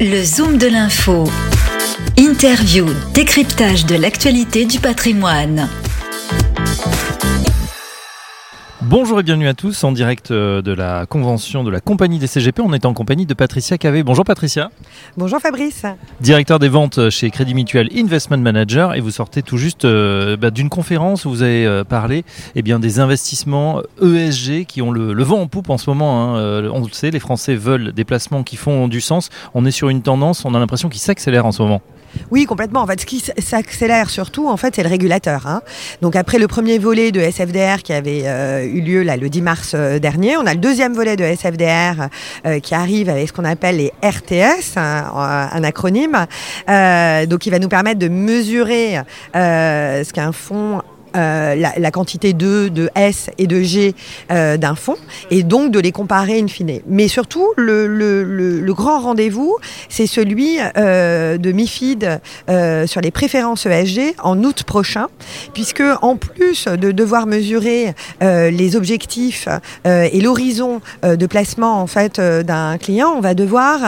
Le Zoom de l'info. Interview, décryptage de l'actualité du patrimoine. Bonjour et bienvenue à tous en direct euh, de la convention de la compagnie des CGP. On est en compagnie de Patricia Cavé. Bonjour Patricia. Bonjour Fabrice. Directeur des ventes chez Crédit Mutuel Investment Manager et vous sortez tout juste euh, bah, d'une conférence où vous avez euh, parlé eh bien, des investissements ESG qui ont le, vent en poupe en ce moment. Hein. on le sait, les Français veulent des placements qui font du sens. On est sur une tendance, on a l'impression qu'il s'accélère en ce moment. Oui, complètement. En fait, ce qui s'accélère surtout, en fait, c'est le régulateur. Hein. Donc après le premier volet de SFDR qui avait euh, eu lieu là, le 10 mars euh, dernier, on a le deuxième volet de SFDR euh, qui arrive avec ce qu'on appelle les RTS, un acronyme. donc il va nous permettre de mesurer ce qu'un fonds euh, la, quantité de, de S et de G euh, d'un fonds, et donc de les comparer in fine. Mais surtout, le, le, le, grand rendez-vous, c'est celui euh, de MIFID sur les préférences ESG en août prochain, puisque en plus de devoir mesurer les objectifs et l'horizon de placement en fait d'un client, on va devoir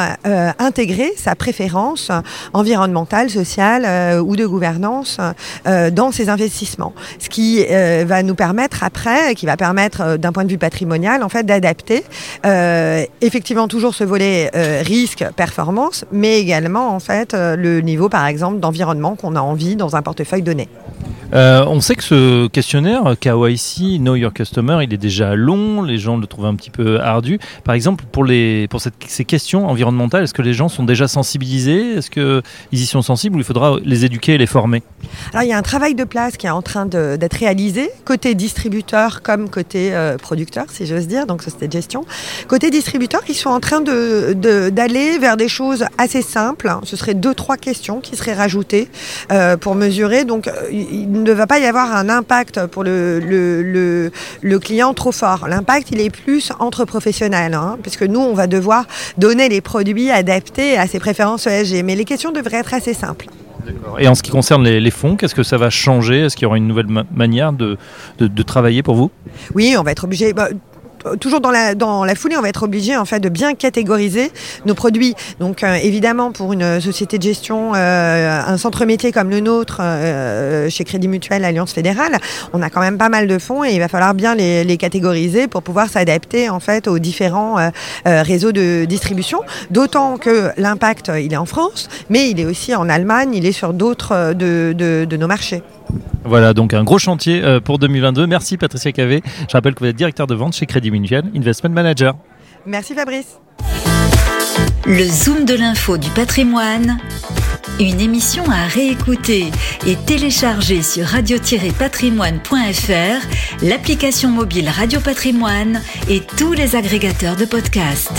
intégrer sa préférence environnementale, sociale ou de gouvernance dans ses investissements ce qui euh, va nous permettre après, qui va permettre euh, d'un point de vue patrimonial, en fait, d'adapter euh, effectivement toujours ce volet risque performance, mais également en fait le niveau par exemple d'environnement qu'on a envie dans un portefeuille donné. Euh, on sait que ce questionnaire KYC, Know Your Customer, il est déjà long, les gens le trouvent un petit peu ardu. Par exemple, pour, les, pour ces questions environnementales, est-ce que les gens sont déjà sensibilisés? Est-ce qu'ils y sont sensibles ou il faudra les éduquer et les former? Alors, il y a un travail de place qui est en train d'être réalisé, côté distributeur comme côté euh, producteur, si j'ose dire, donc société de gestion. Côté distributeur, ils sont en train d'aller vers des choses assez simples. Ce serait deux, trois questions qui seraient rajoutées euh, pour mesurer. Donc, il ne va pas y avoir un impact pour le, le, le, client trop fort. L'impact, il est plus entre professionnels, hein, puisque nous, on va devoir donner les produits adaptés à ses préférences ESG. Mais les questions devraient être assez simples. Et en ce qui concerne les, fonds, qu'est-ce que ça va changer? Est-ce qu'il y aura une nouvelle manière de, de, travailler pour vous? Oui, on va être obligé. Bah, toujours dans la, foulée, on va être obligé en fait de bien catégoriser nos produits. Donc euh, évidemment, pour une société de gestion, euh, un centre métier comme le nôtre, euh, chez Crédit Mutuel, Alliance Fédérale, on a quand même pas mal de fonds et il va falloir bien les, catégoriser pour pouvoir s'adapter en fait aux différents réseaux de distribution. D'autant que l'impact, il est en France, mais il est aussi en Allemagne, il est sur d'autres de nos marchés. Voilà, donc un gros chantier euh, pour 2022. Merci Patricia Cavé. Je rappelle que vous êtes directeur de vente chez Crédit Mutuel Investment Manager. Merci Fabrice. Le Zoom de l'info du patrimoine. Une émission à réécouter et télécharger sur radio-patrimoine.fr, l'application mobile Radio Patrimoine et tous les agrégateurs de podcasts.